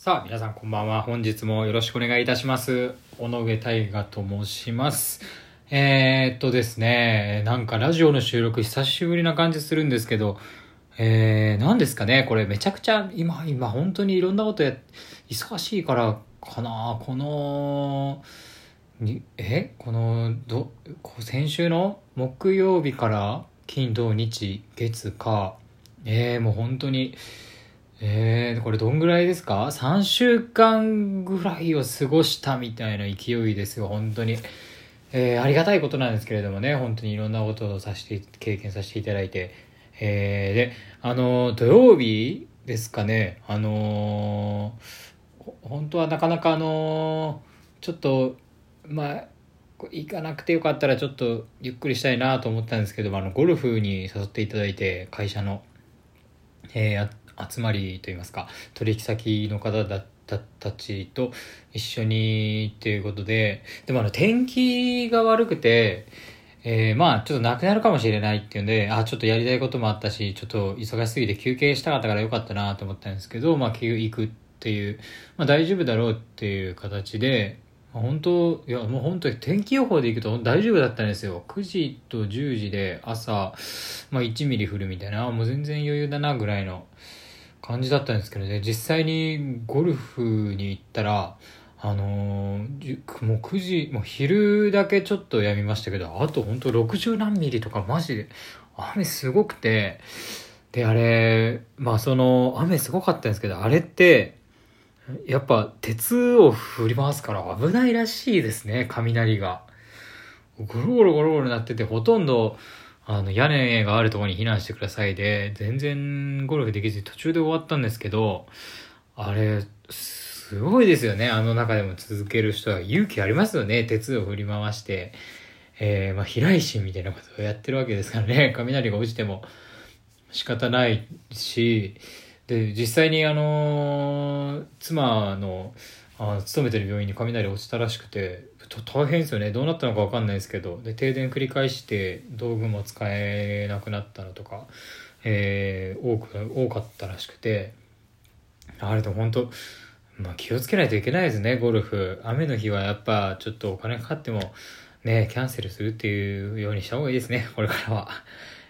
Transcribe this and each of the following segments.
さあ、皆さんこんばんは。本日もよろしくお願いいたします。尾上大河と申します。えー、っとですね、なんかラジオの収録久しぶりな感じするんですけど、えー、何ですかね、これめちゃくちゃ今、今本当にいろんなことや、忙しいからかな、この、にえ？このどこう先週の木曜日から金土日月火えー、もう本当にえー、これどんぐらいですか ?3 週間ぐらいを過ごしたみたいな勢いですよ、本当に。えー、ありがたいことなんですけれどもね、本当にいろんなことをさせて、経験させていただいて。えー、で、あの、土曜日ですかね、あのー本当はなかなかあのーちょっと、まあ、行かなくてよかったらちょっとゆっくりしたいなと思ったんですけども、あの、ゴルフに誘っていただいて、会社の。えーあ集まりといいますか取引先の方だったたちと一緒にっていうことででもあの天気が悪くて、えーまあちょっとなくなるかもしれないっていうんであちょっとやりたいこともあったしちょっと忙しすぎて休憩したかったからよかったなと思ったんですけどまあ休行くっていう、まあ、大丈夫だろうっていう形でま本当いやもう本当に天気予報で行くと大丈夫だったんですよ。9時と10時で朝、まあ、1ミリ降るみたいなもう全然余裕だなぐらいの感じだったんですけどね。実際にゴルフに行ったらあのーもう9時もう昼だけちょっとやみましたけどあと本当60何ミリとかマジで雨すごくてであれまあその雨すごかったんですけどあれってやっぱ鉄を振り回すから危ないらしいですね雷が。ゴロゴロゴロゴロなっててほとんどあの屋根があるところに避難してくださいで全然ゴルフできずに途中で終わったんですけどあれすごいですよね。あの中でも続ける人は勇気ありますよね。鉄を振り回して、えーまあ、飛来心みたいなことをやってるわけですからね。雷が落ちても仕方ないし。で実際にあの妻のあ勤めてる病院に雷落ちたらしくて。大変ですよね。どうなったのか分かんないですけど。で停電繰り返して道具も使えなくなったのとか、えー多く多かったらしくて。あれでも本当まあ、気をつけないといけないですねゴルフ。雨の日はやっぱちょっとお金かかってもねキャンセルするっていうようにした方がいいですねこれからは、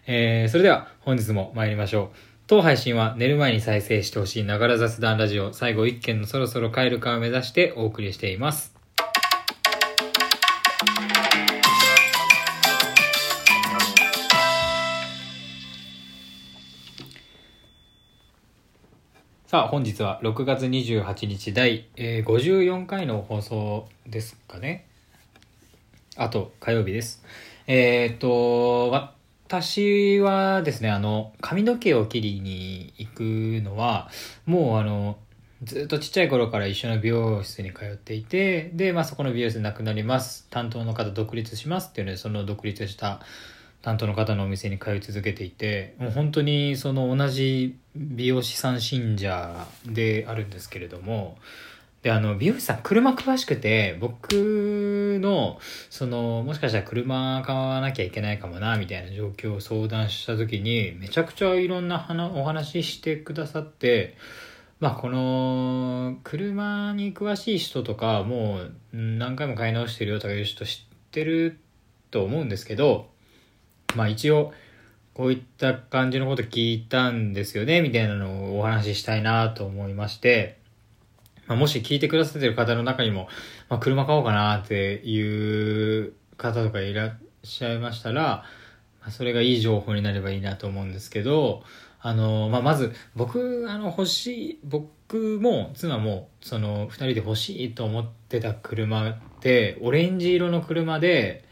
えーそれでは本日も参りましょう。当配信は寝る前に再生してほしいながら雑談ラジオ。最後一件のそろそろ帰るかを目指してお送りしています。さあ本日は6月28日第、え54回の放送ですかね。あと火曜日です。えーっと私はですねあの髪の毛を切りに行くのはもうあのずっとちっちゃい頃から一緒の美容室に通っていてで、まあ、そこの美容室なくなります。担当の方独立しますっていうのでその独立した担当の方のお店に通い続けていてもう本当にその同じ美容師さん信者であるんですけれどもであの美容師さん車詳しくて僕のそのもしかしたら車買わなきゃいけないかもなみたいな状況を相談した時にめちゃくちゃいろんな話お話ししてくださってまあこの車に詳しい人とかもう何回も買い直してるよとかいう人知ってると思うんですけどまあ一応こういった感じのこと聞いたんですよねみたいなのをお話ししたいなと思いまして、まあ、もし聞いてくださってる方の中にも、まあ、車買おうかなっていう方とかいらっしゃいましたら、まあ、それがいい情報になればいいなと思うんですけどあの、まあ、まず僕あの欲しい僕も妻もその2人で欲しいと思ってた車ってオレンジ色の車で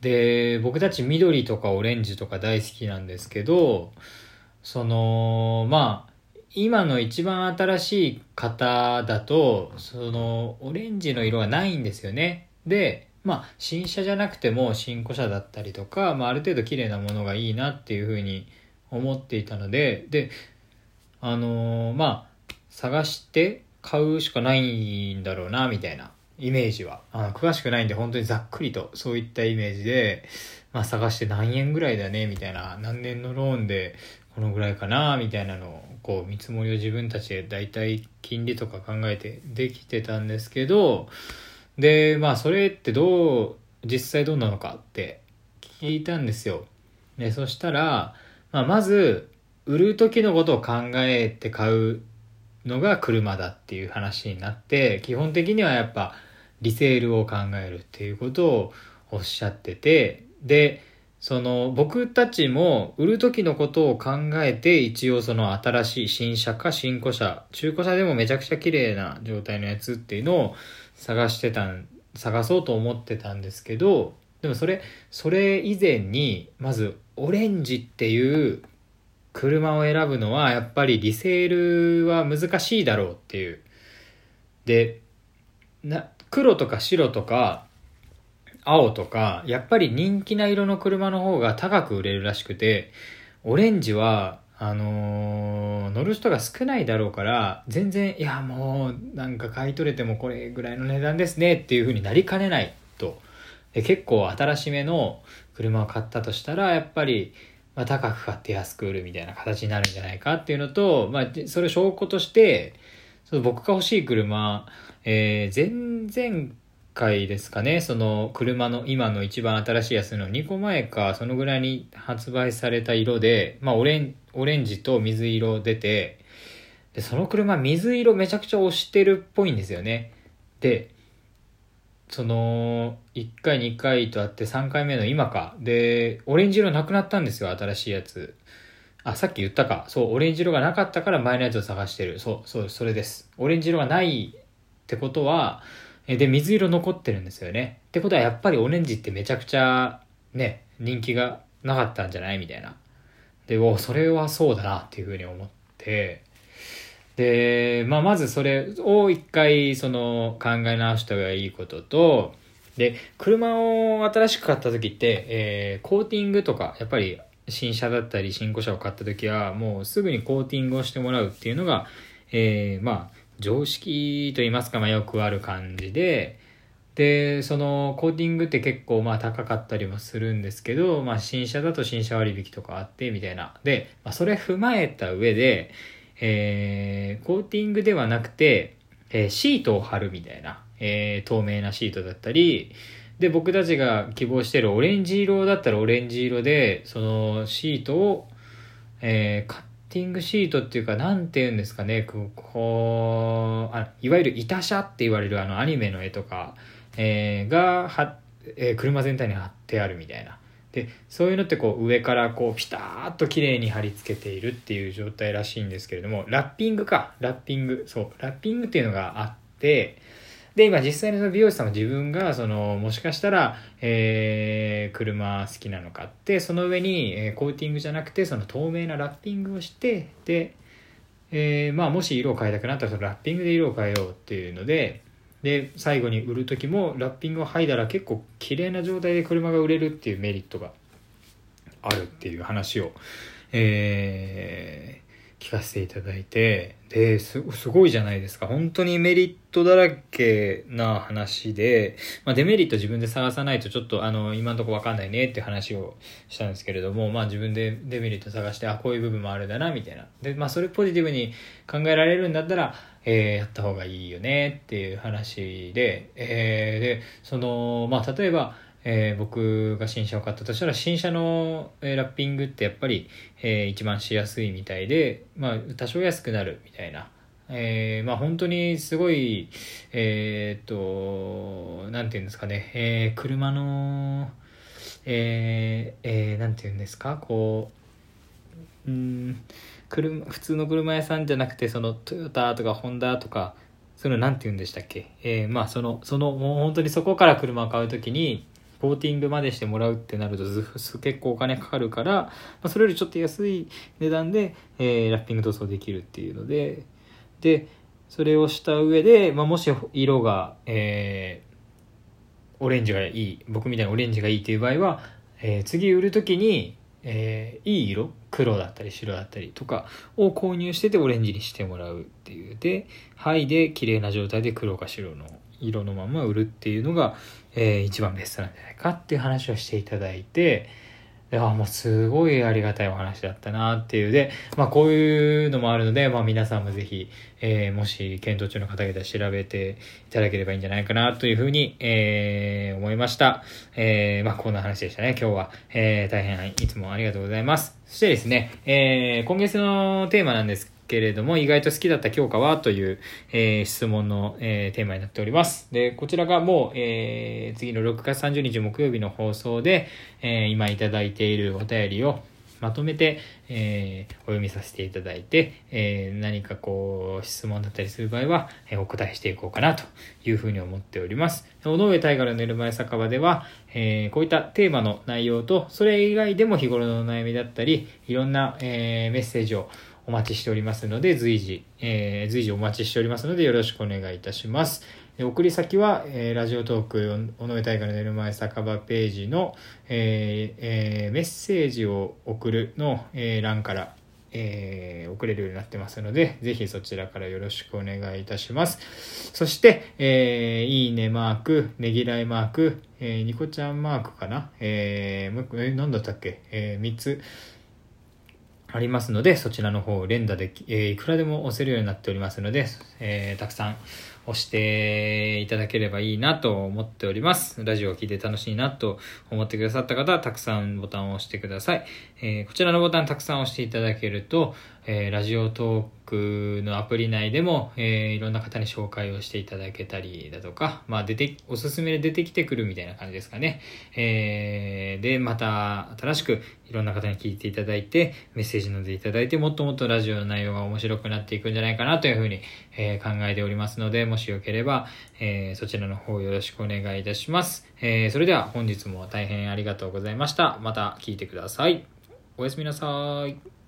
で僕たち緑とかオレンジとか大好きなんですけどそのまあ今の一番新しい型だとそのオレンジの色がないんですよね。でまあ新車じゃなくても新古車だったりとか、まあ、ある程度綺麗なものがいいなっていうふうに思っていたのでであのまあ探して買うしかないんだろうなみたいなイメージはあの詳しくないんで本当にざっくりとそういったイメージで、まあ、探して何円ぐらいだねみたいな何年のローンでここのぐらいかなみたいなのをこう見積もりを自分たちで大体金利とか考えてできてたんですけどでまあそれってどう実際どうなのかって聞いたんですよ。でそしたら、まあ、まず売る時のことを考えて買うのが車だっていう話になって基本的にはやっぱリセールを考えるっていうことをおっしゃっててでその僕たちも売る時のことを考えて一応その新しい新車か新古車中古車でもめちゃくちゃ綺麗な状態のやつっていうのを探してたん探そうと思ってたんですけどでもそれそれ以前にまずオレンジっていう車を選ぶのはやっぱりリセールは難しいだろうっていうでな黒とか白とか青とか、やっぱり人気な色の車の方が高く売れるらしくて、オレンジは、あのー、乗る人が少ないだろうから、全然、いや、もう、なんか買い取れてもこれぐらいの値段ですねっていう風になりかねないと。で結構新しめの車を買ったとしたら、やっぱり、まあ、高く買って安く売るみたいな形になるんじゃないかっていうのと、まあ、それ証拠として、その僕が欲しい車、えー、前々回ですかね、その車の今の一番新しいやつの2個前か、そのぐらいに発売された色で、まあオレンオレンジと水色出て、で、その車水色めちゃくちゃ押してるっぽいんですよね。で、その、1回2回とあって3回目の今か。で、オレンジ色なくなったんですよ、新しいやつ。あ、さっき言ったか。そう、オレンジ色がなかったから前のやつを探してる。そう、そう、それです。オレンジ色がないってことは、で、水色残ってるんですよね。ってことはやっぱりオレンジってめちゃくちゃね、人気がなかったんじゃない？みたいな。で、おそれはそうだなっていうふうに思って、で、まあ、まずそれを一回その考え直した方がいいことと、で、車を新しく買った時って、えー、コーティングとか、やっぱり新車だったり新古車を買った時は、もうすぐにコーティングをしてもらうっていうのが、えー、まあ、常識と言いますか、まあ、よくある感じで、で、そのコーティングって結構まあ高かったりもするんですけど、まあ新車だと新車割引とかあってみたいな。で、まあ、それ踏まえた上で、えー、コーティングではなくて、えー、シートを貼るみたいな、えー、透明なシートだったり、で、僕たちが希望してるオレンジ色だったらオレンジ色で、そのシートを、えー、ティングシートっていうか、なんて言うんですかね、こう、あいわゆる板車って言われるあのアニメの絵とか、えー、がは、えー、車全体に貼ってあるみたいな。で、そういうのってこう上からこうピタッと綺麗に貼り付けているっていう状態らしいんですけれども、ラッピングか、ラッピング。そう、ラッピングっていうのがあって、で、今実際の美容師さんも自分が、その、もしかしたら、えー、車好きなのかって、その上に、え、コーティングじゃなくて、その透明なラッピングをして、で、えー、まあ、もし色を変えたくなったら、そのラッピングで色を変えようっていうので、で、最後に売る時も、ラッピングを剥いだら結構綺麗な状態で車が売れるっていうメリットがあるっていう話を、え、聞かせていただいて、で、す、ごいじゃないですか。本当にメリットだらけな話で、まあ、デメリット自分で探さないとちょっとあの、今んとこわかんないねって話をしたんですけれども、まあ自分でデメリット探して、あ、こういう部分もあるだな、みたいな。で、まあそれポジティブに考えられるんだったら、えー、やった方がいいよねっていう話で、えー、で、その、まあ例えば、えー、僕が新車を買ったとしたら新車の、えー、ラッピングってやっぱり、えー、一番しやすいみたいで、まあ、多少安くなるみたいな。えー、まあ本当にすごい、えー、っと、なんていうんですかね、えー、車の、えー、えー、なんていうんですか、こう、うん、車、普通の車屋さんじゃなくて、そのトヨタとかホンダとか、そのなんて言うんでしたっけ？えー、まあその、その、もう本当にそこから車を買うときに、コーティングまでしてもらうってなると結構お金かかるから、まあ、それよりちょっと安い値段で、えー、ラッピング塗装できるっていうので、で、それをした上で、まあ、もし色が、えー、オレンジがいい、僕みたいなオレンジがいいっていう場合は、えー、次売る時に、えー、いい色黒だったり白だったりとかを購入しててオレンジにしてもらうっていう。ではいで綺麗な状態で黒か白の色のまま売るっていうのが、えー、一番ベストなんじゃないかっていう話をしていただいていや、もうすごいありがたいお話だったなっていう。で、まあこういうのもあるので、まあ皆さんもぜひ、えー、もし検討中の方々調べていただければいいんじゃないかなというふうに、えー、思いました。えー、まあこんな話でしたね、今日は。えー、大変いつもありがとうございます。そしてですね、えー、今月のテーマなんですけれども、意外と好きだった教科はという、えー、質問の、えー、テーマになっております。で、こちらがもう、えー、次の6月30日木曜日の放送で、え、今いただいているお便りをまとめて、えー、お読みさせていただいて、えー、何かこう、質問だったりする場合は、えー、お答えしていこうかなというふうに思っております。尾上大河の寝る前酒場では、えー、こういったテーマの内容と、それ以外でも日頃の悩みだったり、いろんな、えー、メッセージをお待ちしておりますので、随時、えー、随時お待ちしておりますので、よろしくお願いいたします。送り先は、えー、ラジオトーク、尾上大河の寝る前酒場ページの、えーえー、メッセージを送るの、えー、欄から、えー、送れるようになってますので、ぜひそちらからよろしくお願いいたします。そして、えー、いいねマーク、ねぎらいマーク、えー、ニコちゃんマークかな？えー、もう一個、えー、何だったっけ？えー、3つ、ありますので、そちらの方、連打で、えー、いくらでも押せるようになっておりますので、えー、たくさん押していただければいいなと思っております。ラジオを聴いて楽しいなと思ってくださった方は、たくさんボタンを押してください。えー、こちらのボタンたくさん押していただけると、え、ラジオトークのアプリ内でも、えー、いろんな方に紹介をしていただけたりだとか、まあ、出て、おすすめで出てきてくるみたいな感じですかね。えー、で、また新しくいろんな方に聞いていただいて、メッセージのでいただいて、もっともっとラジオの内容が面白くなっていくんじゃないかなというふうに、えー、考えておりますので、もしよければ、えー、そちらの方よろしくお願いいたします。えー、それでは本日も大変ありがとうございました。また聞いてください。おやすみなさい。